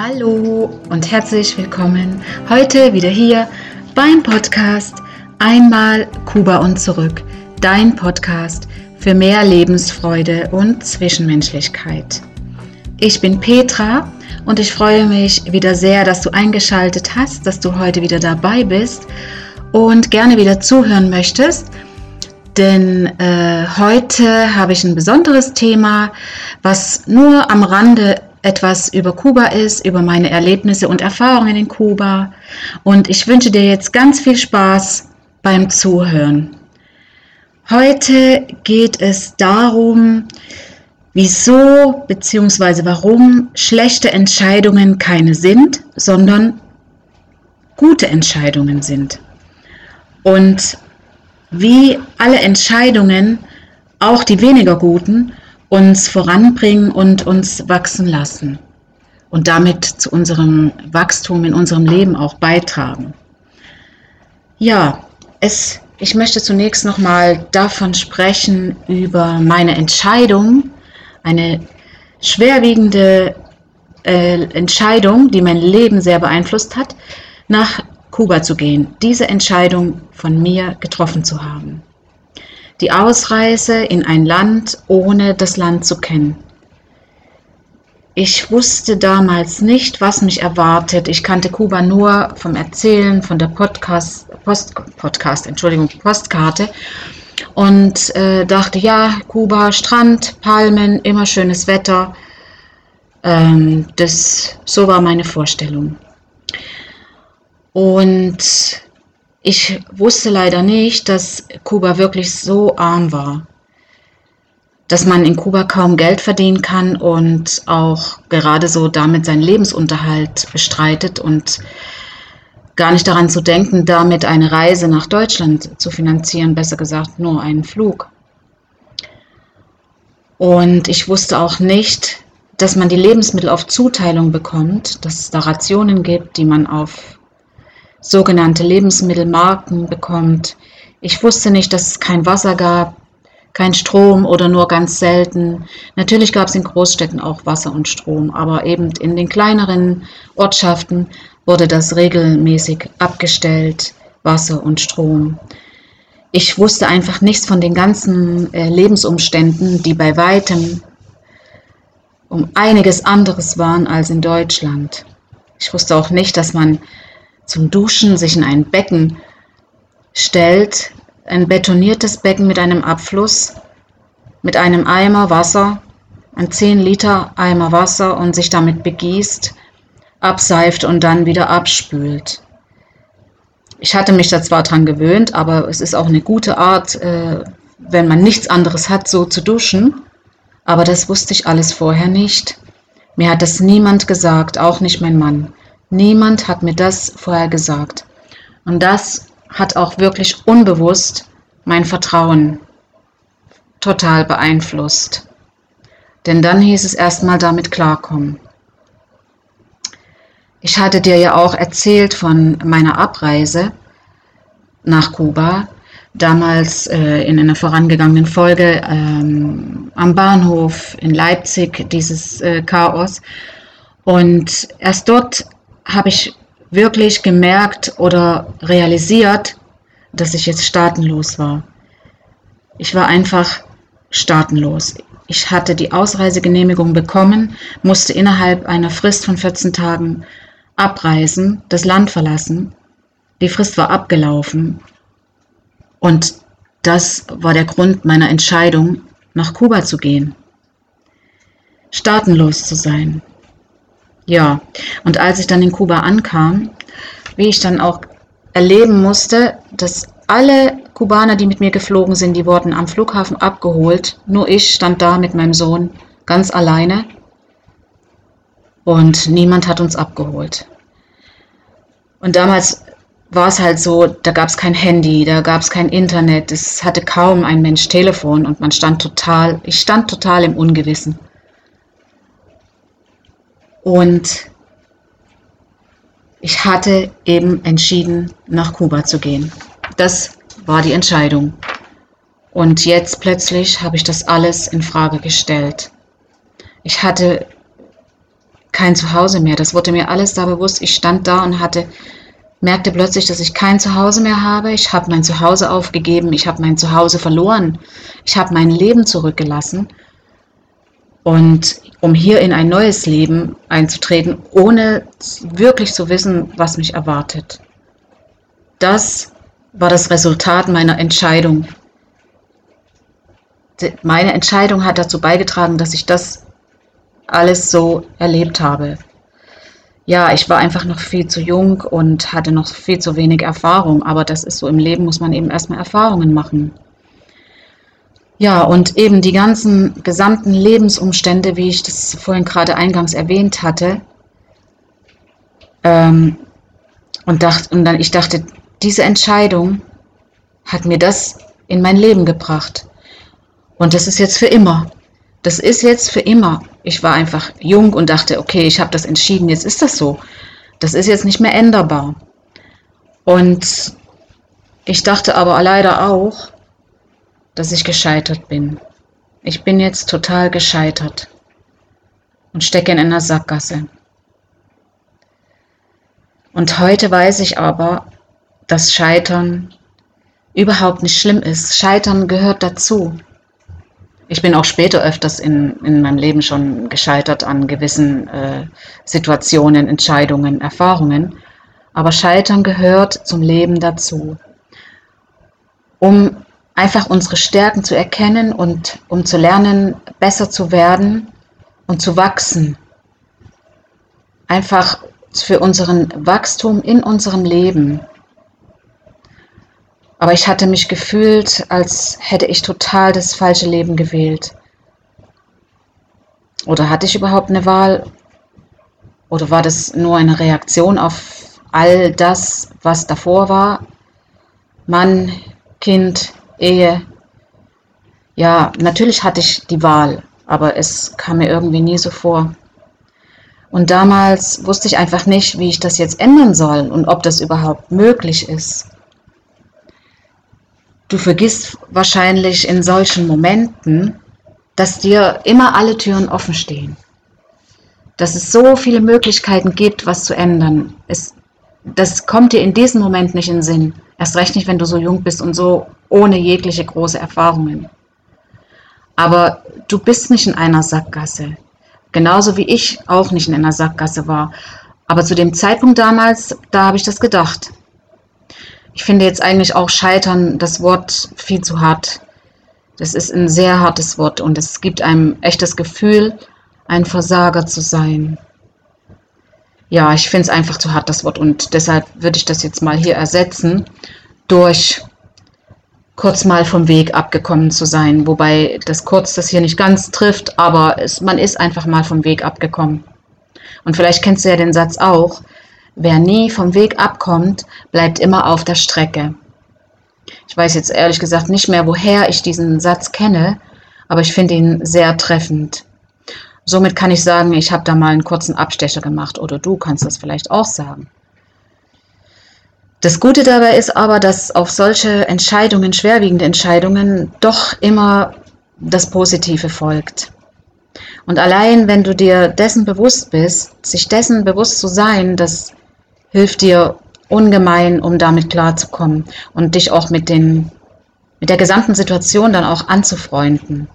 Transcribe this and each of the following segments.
Hallo und herzlich willkommen heute wieder hier beim Podcast Einmal Kuba und zurück, dein Podcast für mehr Lebensfreude und Zwischenmenschlichkeit. Ich bin Petra und ich freue mich wieder sehr, dass du eingeschaltet hast, dass du heute wieder dabei bist und gerne wieder zuhören möchtest. Denn äh, heute habe ich ein besonderes Thema, was nur am Rande etwas über Kuba ist, über meine Erlebnisse und Erfahrungen in Kuba. Und ich wünsche dir jetzt ganz viel Spaß beim Zuhören. Heute geht es darum, wieso bzw. warum schlechte Entscheidungen keine sind, sondern gute Entscheidungen sind. Und wie alle Entscheidungen, auch die weniger guten, uns voranbringen und uns wachsen lassen und damit zu unserem Wachstum in unserem Leben auch beitragen. Ja, es, ich möchte zunächst nochmal davon sprechen über meine Entscheidung, eine schwerwiegende äh, Entscheidung, die mein Leben sehr beeinflusst hat, nach Kuba zu gehen, diese Entscheidung von mir getroffen zu haben die Ausreise in ein Land, ohne das Land zu kennen. Ich wusste damals nicht, was mich erwartet. Ich kannte Kuba nur vom Erzählen, von der Podcast, Post, Podcast, Entschuldigung, Postkarte und äh, dachte, ja, Kuba, Strand, Palmen, immer schönes Wetter. Ähm, das, so war meine Vorstellung. Und ich wusste leider nicht, dass Kuba wirklich so arm war, dass man in Kuba kaum Geld verdienen kann und auch gerade so damit seinen Lebensunterhalt bestreitet und gar nicht daran zu denken, damit eine Reise nach Deutschland zu finanzieren, besser gesagt nur einen Flug. Und ich wusste auch nicht, dass man die Lebensmittel auf Zuteilung bekommt, dass es da Rationen gibt, die man auf sogenannte Lebensmittelmarken bekommt. Ich wusste nicht, dass es kein Wasser gab, kein Strom oder nur ganz selten. Natürlich gab es in Großstädten auch Wasser und Strom, aber eben in den kleineren Ortschaften wurde das regelmäßig abgestellt, Wasser und Strom. Ich wusste einfach nichts von den ganzen äh, Lebensumständen, die bei weitem um einiges anderes waren als in Deutschland. Ich wusste auch nicht, dass man zum Duschen sich in ein Becken stellt, ein betoniertes Becken mit einem Abfluss, mit einem Eimer Wasser, ein 10 Liter Eimer Wasser und sich damit begießt, abseift und dann wieder abspült. Ich hatte mich da zwar dran gewöhnt, aber es ist auch eine gute Art, äh, wenn man nichts anderes hat, so zu duschen. Aber das wusste ich alles vorher nicht. Mir hat das niemand gesagt, auch nicht mein Mann. Niemand hat mir das vorher gesagt. Und das hat auch wirklich unbewusst mein Vertrauen total beeinflusst. Denn dann hieß es erstmal damit klarkommen. Ich hatte dir ja auch erzählt von meiner Abreise nach Kuba, damals äh, in einer vorangegangenen Folge ähm, am Bahnhof in Leipzig, dieses äh, Chaos. Und erst dort habe ich wirklich gemerkt oder realisiert, dass ich jetzt staatenlos war. Ich war einfach staatenlos. Ich hatte die Ausreisegenehmigung bekommen, musste innerhalb einer Frist von 14 Tagen abreisen, das Land verlassen. Die Frist war abgelaufen und das war der Grund meiner Entscheidung, nach Kuba zu gehen. Staatenlos zu sein. Ja, und als ich dann in Kuba ankam, wie ich dann auch erleben musste, dass alle Kubaner, die mit mir geflogen sind, die wurden am Flughafen abgeholt. Nur ich stand da mit meinem Sohn ganz alleine und niemand hat uns abgeholt. Und damals war es halt so, da gab es kein Handy, da gab es kein Internet, es hatte kaum ein Mensch Telefon und man stand total, ich stand total im Ungewissen. Und ich hatte eben entschieden, nach Kuba zu gehen. Das war die Entscheidung. Und jetzt plötzlich habe ich das alles in Frage gestellt. Ich hatte kein Zuhause mehr. Das wurde mir alles da bewusst. Ich stand da und hatte, merkte plötzlich, dass ich kein Zuhause mehr habe. Ich habe mein Zuhause aufgegeben. Ich habe mein Zuhause verloren. Ich habe mein Leben zurückgelassen. Und um hier in ein neues Leben einzutreten, ohne wirklich zu wissen, was mich erwartet. Das war das Resultat meiner Entscheidung. Meine Entscheidung hat dazu beigetragen, dass ich das alles so erlebt habe. Ja, ich war einfach noch viel zu jung und hatte noch viel zu wenig Erfahrung, aber das ist so im Leben, muss man eben erstmal Erfahrungen machen. Ja, und eben die ganzen gesamten Lebensumstände, wie ich das vorhin gerade eingangs erwähnt hatte, ähm, und, dacht, und dann ich dachte, diese Entscheidung hat mir das in mein Leben gebracht. Und das ist jetzt für immer. Das ist jetzt für immer. Ich war einfach jung und dachte, okay, ich habe das entschieden, jetzt ist das so. Das ist jetzt nicht mehr änderbar. Und ich dachte aber leider auch, dass ich gescheitert bin. Ich bin jetzt total gescheitert und stecke in einer Sackgasse. Und heute weiß ich aber, dass Scheitern überhaupt nicht schlimm ist. Scheitern gehört dazu. Ich bin auch später öfters in, in meinem Leben schon gescheitert an gewissen äh, Situationen, Entscheidungen, Erfahrungen. Aber Scheitern gehört zum Leben dazu. Um einfach unsere Stärken zu erkennen und um zu lernen, besser zu werden und zu wachsen. Einfach für unseren Wachstum in unserem Leben. Aber ich hatte mich gefühlt, als hätte ich total das falsche Leben gewählt. Oder hatte ich überhaupt eine Wahl? Oder war das nur eine Reaktion auf all das, was davor war? Mann, Kind, Ehe. Ja, natürlich hatte ich die Wahl, aber es kam mir irgendwie nie so vor. Und damals wusste ich einfach nicht, wie ich das jetzt ändern soll und ob das überhaupt möglich ist. Du vergisst wahrscheinlich in solchen Momenten, dass dir immer alle Türen offen stehen. Dass es so viele Möglichkeiten gibt, was zu ändern. Es, das kommt dir in diesem Moment nicht in den Sinn. Erst recht nicht, wenn du so jung bist und so ohne jegliche große Erfahrungen. Aber du bist nicht in einer Sackgasse. Genauso wie ich auch nicht in einer Sackgasse war. Aber zu dem Zeitpunkt damals, da habe ich das gedacht. Ich finde jetzt eigentlich auch Scheitern das Wort viel zu hart. Das ist ein sehr hartes Wort und es gibt einem echtes Gefühl, ein Versager zu sein. Ja, ich finde es einfach zu hart, das Wort, und deshalb würde ich das jetzt mal hier ersetzen durch kurz mal vom Weg abgekommen zu sein. Wobei das kurz das hier nicht ganz trifft, aber es, man ist einfach mal vom Weg abgekommen. Und vielleicht kennst du ja den Satz auch, Wer nie vom Weg abkommt, bleibt immer auf der Strecke. Ich weiß jetzt ehrlich gesagt nicht mehr, woher ich diesen Satz kenne, aber ich finde ihn sehr treffend. Somit kann ich sagen, ich habe da mal einen kurzen Abstecher gemacht oder du kannst das vielleicht auch sagen. Das Gute dabei ist aber, dass auf solche Entscheidungen, schwerwiegende Entscheidungen, doch immer das Positive folgt. Und allein, wenn du dir dessen bewusst bist, sich dessen bewusst zu sein, dass hilft dir ungemein, um damit klarzukommen und dich auch mit, den, mit der gesamten Situation dann auch anzufreunden.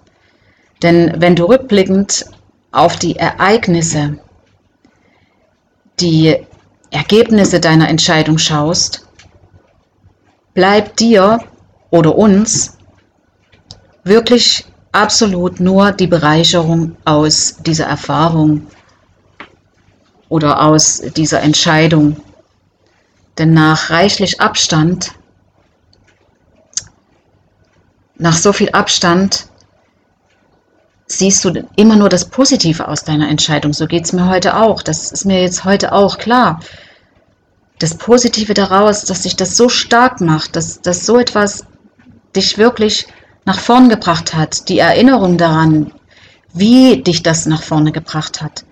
Denn wenn du rückblickend auf die Ereignisse, die Ergebnisse deiner Entscheidung schaust, bleibt dir oder uns wirklich absolut nur die Bereicherung aus dieser Erfahrung oder aus dieser Entscheidung. Denn nach reichlich Abstand, nach so viel Abstand, siehst du immer nur das Positive aus deiner Entscheidung. So geht es mir heute auch. Das ist mir jetzt heute auch klar. Das Positive daraus, dass sich das so stark macht, dass, dass so etwas dich wirklich nach vorn gebracht hat. Die Erinnerung daran, wie dich das nach vorne gebracht hat.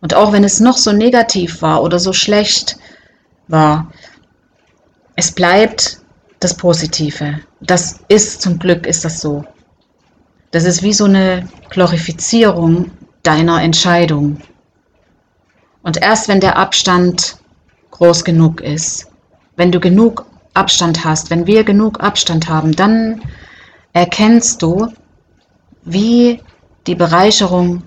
Und auch wenn es noch so negativ war oder so schlecht war, es bleibt das Positive. Das ist zum Glück ist das so. Das ist wie so eine Glorifizierung deiner Entscheidung. Und erst wenn der Abstand groß genug ist, wenn du genug Abstand hast, wenn wir genug Abstand haben, dann erkennst du, wie die Bereicherung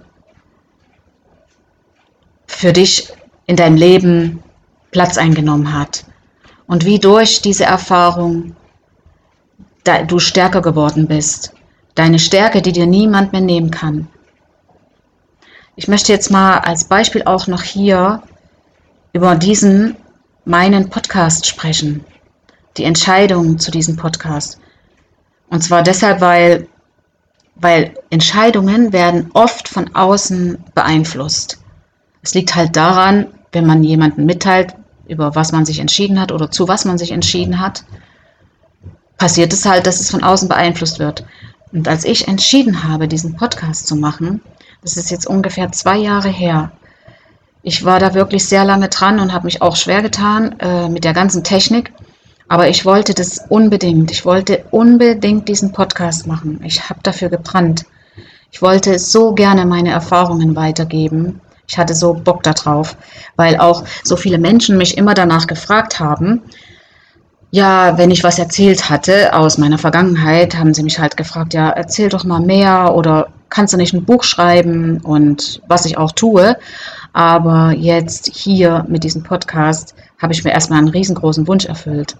für dich in deinem Leben Platz eingenommen hat und wie durch diese Erfahrung du stärker geworden bist. Deine Stärke, die dir niemand mehr nehmen kann. Ich möchte jetzt mal als Beispiel auch noch hier über diesen meinen Podcast sprechen. Die Entscheidung zu diesem Podcast. Und zwar deshalb, weil, weil Entscheidungen werden oft von außen beeinflusst. Es liegt halt daran, wenn man jemanden mitteilt, über was man sich entschieden hat oder zu was man sich entschieden hat, passiert es halt, dass es von außen beeinflusst wird. Und als ich entschieden habe, diesen Podcast zu machen, das ist jetzt ungefähr zwei Jahre her, ich war da wirklich sehr lange dran und habe mich auch schwer getan äh, mit der ganzen Technik. Aber ich wollte das unbedingt. Ich wollte unbedingt diesen Podcast machen. Ich habe dafür gebrannt. Ich wollte so gerne meine Erfahrungen weitergeben. Ich hatte so Bock darauf, weil auch so viele Menschen mich immer danach gefragt haben. Ja, wenn ich was erzählt hatte aus meiner Vergangenheit, haben sie mich halt gefragt, ja, erzähl doch mal mehr oder kannst du nicht ein Buch schreiben und was ich auch tue. Aber jetzt hier mit diesem Podcast habe ich mir erstmal einen riesengroßen Wunsch erfüllt.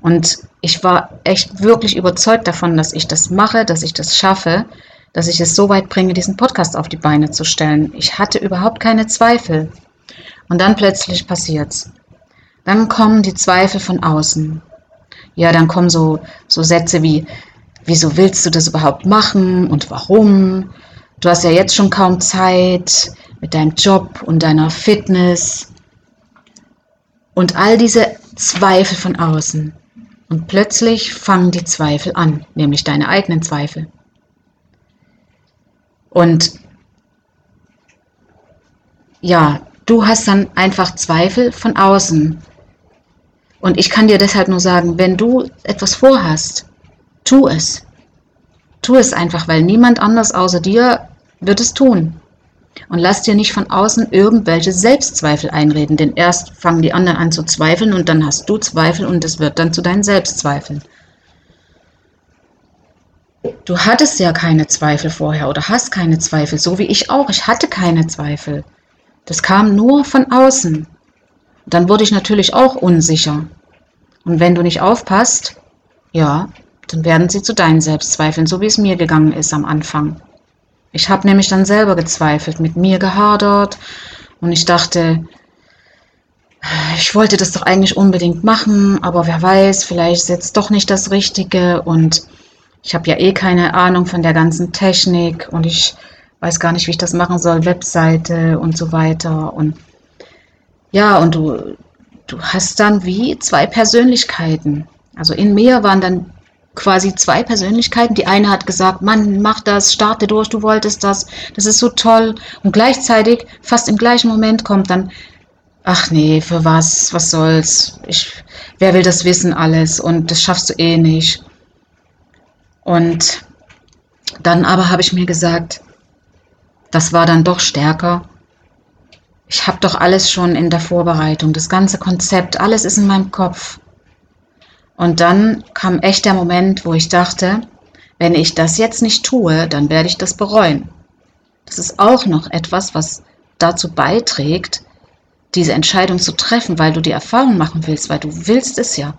Und ich war echt wirklich überzeugt davon, dass ich das mache, dass ich das schaffe, dass ich es so weit bringe, diesen Podcast auf die Beine zu stellen. Ich hatte überhaupt keine Zweifel. Und dann plötzlich passiert's. Dann kommen die Zweifel von außen. Ja, dann kommen so, so Sätze wie, wieso willst du das überhaupt machen und warum? Du hast ja jetzt schon kaum Zeit mit deinem Job und deiner Fitness. Und all diese Zweifel von außen. Und plötzlich fangen die Zweifel an, nämlich deine eigenen Zweifel. Und ja, du hast dann einfach Zweifel von außen. Und ich kann dir deshalb nur sagen, wenn du etwas vorhast, tu es. Tu es einfach, weil niemand anders außer dir wird es tun. Und lass dir nicht von außen irgendwelche Selbstzweifel einreden, denn erst fangen die anderen an zu zweifeln und dann hast du Zweifel und es wird dann zu deinen Selbstzweifeln. Du hattest ja keine Zweifel vorher oder hast keine Zweifel, so wie ich auch. Ich hatte keine Zweifel. Das kam nur von außen. Dann wurde ich natürlich auch unsicher. Und wenn du nicht aufpasst, ja, dann werden sie zu deinen Selbstzweifeln, so wie es mir gegangen ist am Anfang. Ich habe nämlich dann selber gezweifelt, mit mir gehadert und ich dachte, ich wollte das doch eigentlich unbedingt machen, aber wer weiß, vielleicht ist jetzt doch nicht das Richtige und ich habe ja eh keine Ahnung von der ganzen Technik und ich weiß gar nicht, wie ich das machen soll, Webseite und so weiter. Und ja, und du, du hast dann wie zwei Persönlichkeiten. Also in mir waren dann quasi zwei Persönlichkeiten. Die eine hat gesagt, Mann, mach das, starte durch, du wolltest das, das ist so toll. Und gleichzeitig, fast im gleichen Moment kommt dann, ach nee, für was, was soll's, ich, wer will das wissen alles und das schaffst du eh nicht. Und dann aber habe ich mir gesagt, das war dann doch stärker. Ich habe doch alles schon in der Vorbereitung, das ganze Konzept, alles ist in meinem Kopf. Und dann kam echt der Moment, wo ich dachte, wenn ich das jetzt nicht tue, dann werde ich das bereuen. Das ist auch noch etwas, was dazu beiträgt, diese Entscheidung zu treffen, weil du die Erfahrung machen willst, weil du willst es ja.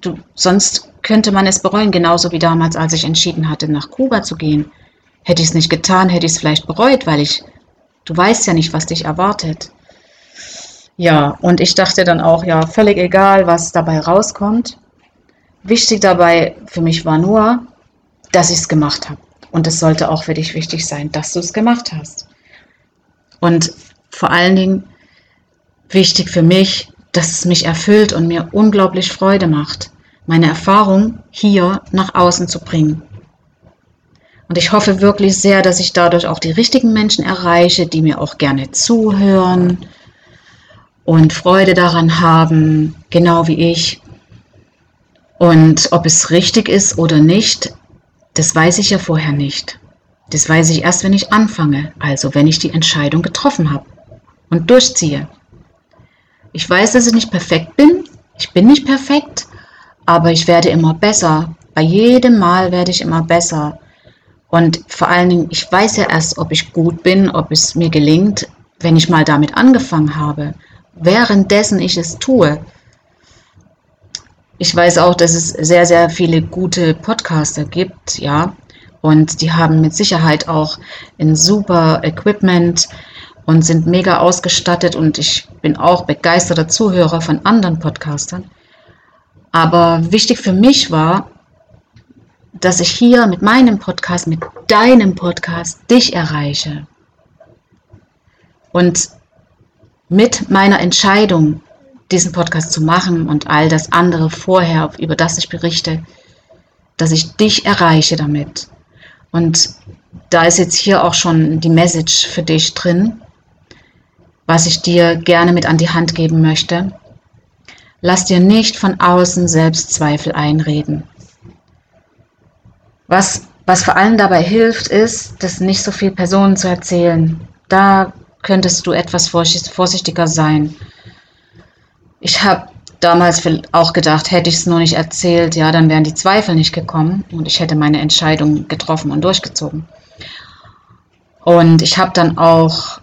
Du, sonst könnte man es bereuen, genauso wie damals, als ich entschieden hatte, nach Kuba zu gehen. Hätte ich es nicht getan, hätte ich es vielleicht bereut, weil ich, du weißt ja nicht, was dich erwartet. Ja, und ich dachte dann auch, ja, völlig egal, was dabei rauskommt. Wichtig dabei für mich war nur, dass ich es gemacht habe. Und es sollte auch für dich wichtig sein, dass du es gemacht hast. Und vor allen Dingen wichtig für mich, dass es mich erfüllt und mir unglaublich Freude macht, meine Erfahrung hier nach außen zu bringen. Und ich hoffe wirklich sehr, dass ich dadurch auch die richtigen Menschen erreiche, die mir auch gerne zuhören und Freude daran haben, genau wie ich. Und ob es richtig ist oder nicht, das weiß ich ja vorher nicht. Das weiß ich erst, wenn ich anfange, also wenn ich die Entscheidung getroffen habe. und durchziehe. Ich weiß, dass ich nicht perfekt bin. Ich bin nicht perfekt, aber ich werde immer besser. Bei jedem Mal werde ich immer besser. Und vor allen Dingen, ich weiß ja erst, ob ich gut bin, ob es mir gelingt, wenn ich mal damit angefangen habe. Währenddessen ich es tue. Ich weiß auch, dass es sehr, sehr viele gute Podcaster gibt, ja. Und die haben mit Sicherheit auch ein super Equipment und sind mega ausgestattet. Und ich bin auch begeisterter Zuhörer von anderen Podcastern. Aber wichtig für mich war, dass ich hier mit meinem Podcast, mit deinem Podcast dich erreiche. Und mit meiner Entscheidung, diesen Podcast zu machen und all das andere vorher, über das ich berichte, dass ich dich erreiche damit. Und da ist jetzt hier auch schon die Message für dich drin, was ich dir gerne mit an die Hand geben möchte. Lass dir nicht von außen Selbstzweifel einreden. Was, was vor allem dabei hilft, ist, das nicht so viel Personen zu erzählen. Da könntest du etwas vorsichtiger sein. Ich habe damals auch gedacht, hätte ich es nur nicht erzählt, ja, dann wären die Zweifel nicht gekommen und ich hätte meine Entscheidung getroffen und durchgezogen. Und ich habe dann auch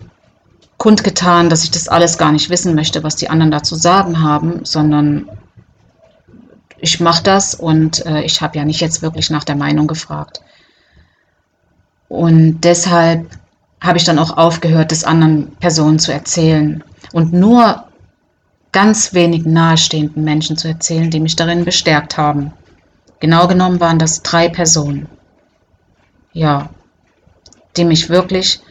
kundgetan, dass ich das alles gar nicht wissen möchte, was die anderen dazu sagen haben, sondern ich mache das und äh, ich habe ja nicht jetzt wirklich nach der Meinung gefragt. Und deshalb habe ich dann auch aufgehört, das anderen Personen zu erzählen und nur ganz wenig nahestehenden Menschen zu erzählen, die mich darin bestärkt haben. Genau genommen waren das drei Personen. Ja, die mich wirklich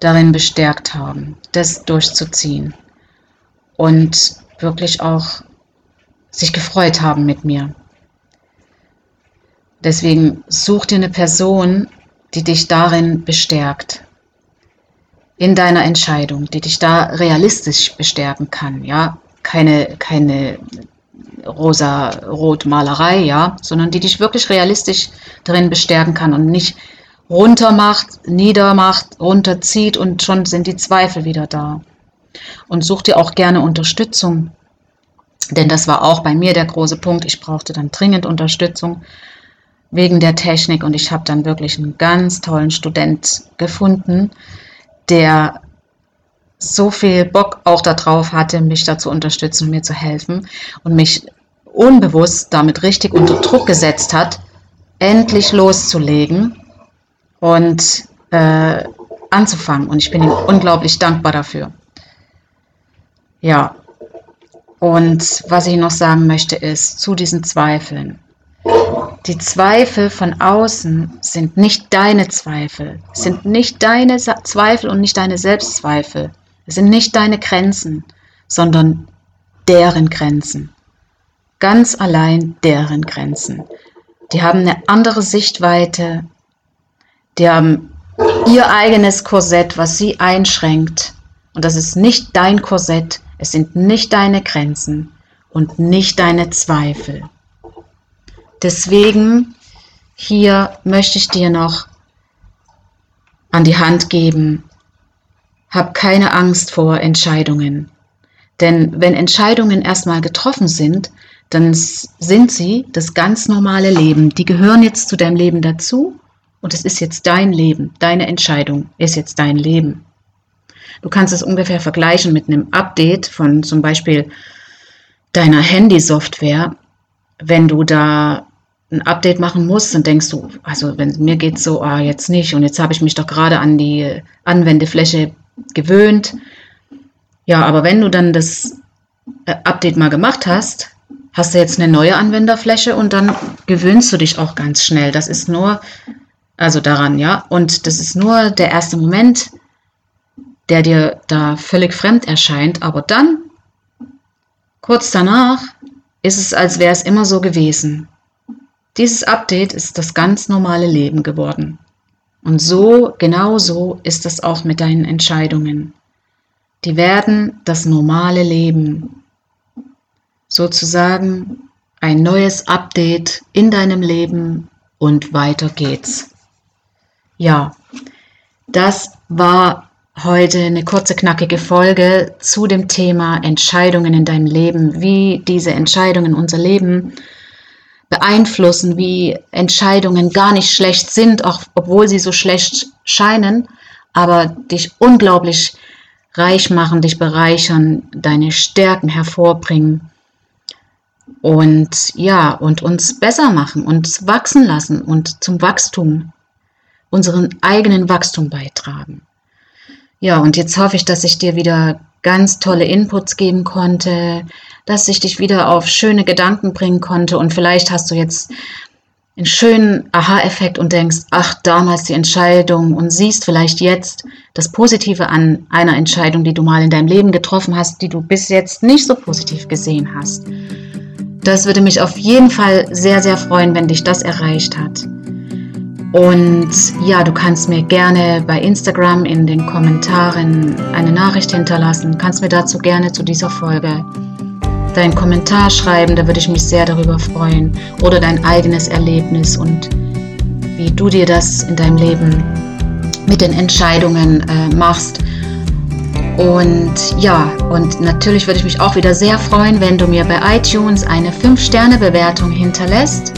darin bestärkt haben, das durchzuziehen und wirklich auch sich gefreut haben mit mir. Deswegen such dir eine Person, die dich darin bestärkt, in deiner Entscheidung, die dich da realistisch bestärken kann, ja, keine, keine rosa-rot Malerei, ja, sondern die dich wirklich realistisch darin bestärken kann und nicht runtermacht, niedermacht, runterzieht und schon sind die Zweifel wieder da. Und such dir auch gerne Unterstützung, denn das war auch bei mir der große Punkt. Ich brauchte dann dringend Unterstützung wegen der Technik und ich habe dann wirklich einen ganz tollen Student gefunden, der so viel Bock auch darauf hatte, mich da zu unterstützen und mir zu helfen und mich unbewusst damit richtig unter Druck gesetzt hat, endlich loszulegen und äh, anzufangen. Und ich bin ihm unglaublich dankbar dafür. Ja, und was ich noch sagen möchte ist zu diesen Zweifeln. Die Zweifel von außen sind nicht deine Zweifel, sind nicht deine Zweifel und nicht deine Selbstzweifel. Sind nicht deine Grenzen, sondern deren Grenzen. Ganz allein deren Grenzen. Die haben eine andere Sichtweite, die haben ihr eigenes Korsett, was sie einschränkt. Und das ist nicht dein Korsett, es sind nicht deine Grenzen und nicht deine Zweifel. Deswegen hier möchte ich dir noch an die Hand geben, hab keine Angst vor Entscheidungen. Denn wenn Entscheidungen erstmal getroffen sind, dann sind sie das ganz normale Leben. Die gehören jetzt zu deinem Leben dazu und es ist jetzt dein Leben, deine Entscheidung ist jetzt dein Leben. Du kannst es ungefähr vergleichen mit einem Update von zum Beispiel deiner Handysoftware. Wenn du da ein Update machen musst, dann denkst du, also wenn mir geht so, ah, jetzt nicht und jetzt habe ich mich doch gerade an die Anwendefläche gewöhnt. Ja, aber wenn du dann das äh, Update mal gemacht hast, hast du jetzt eine neue Anwenderfläche und dann gewöhnst du dich auch ganz schnell. Das ist nur, also daran, ja. Und das ist nur der erste Moment, der dir da völlig fremd erscheint, aber dann, kurz danach, ist es, als wäre es immer so gewesen. Dieses Update ist das ganz normale Leben geworden. Und so, genau so ist es auch mit deinen Entscheidungen. Die werden das normale Leben. Sozusagen ein neues Update in deinem Leben und weiter geht's. Ja, das war heute eine kurze, knackige Folge zu dem Thema Entscheidungen in deinem Leben, wie diese Entscheidungen unser Leben beeinflussen, wie Entscheidungen gar nicht schlecht sind, auch obwohl sie so schlecht scheinen, aber dich unglaublich reich machen, dich bereichern, deine Stärken hervorbringen und ja, und uns besser machen, uns wachsen lassen und zum Wachstum, unseren eigenen Wachstum beitragen. Ja, und jetzt hoffe ich, dass ich dir wieder ganz tolle Inputs geben konnte, dass ich dich wieder auf schöne Gedanken bringen konnte und vielleicht hast du jetzt einen schönen Aha-Effekt und denkst, ach, damals die Entscheidung und siehst vielleicht jetzt das Positive an einer Entscheidung, die du mal in deinem Leben getroffen hast, die du bis jetzt nicht so positiv gesehen hast. Das würde mich auf jeden Fall sehr, sehr freuen, wenn dich das erreicht hat. Und ja, du kannst mir gerne bei Instagram in den Kommentaren eine Nachricht hinterlassen. Kannst mir dazu gerne zu dieser Folge deinen Kommentar schreiben, da würde ich mich sehr darüber freuen. Oder dein eigenes Erlebnis und wie du dir das in deinem Leben mit den Entscheidungen äh, machst. Und ja, und natürlich würde ich mich auch wieder sehr freuen, wenn du mir bei iTunes eine 5-Sterne-Bewertung hinterlässt.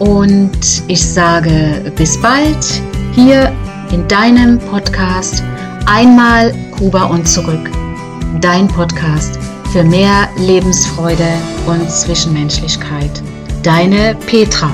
Und ich sage bis bald hier in deinem Podcast Einmal Kuba und zurück. Dein Podcast für mehr Lebensfreude und Zwischenmenschlichkeit. Deine Petra.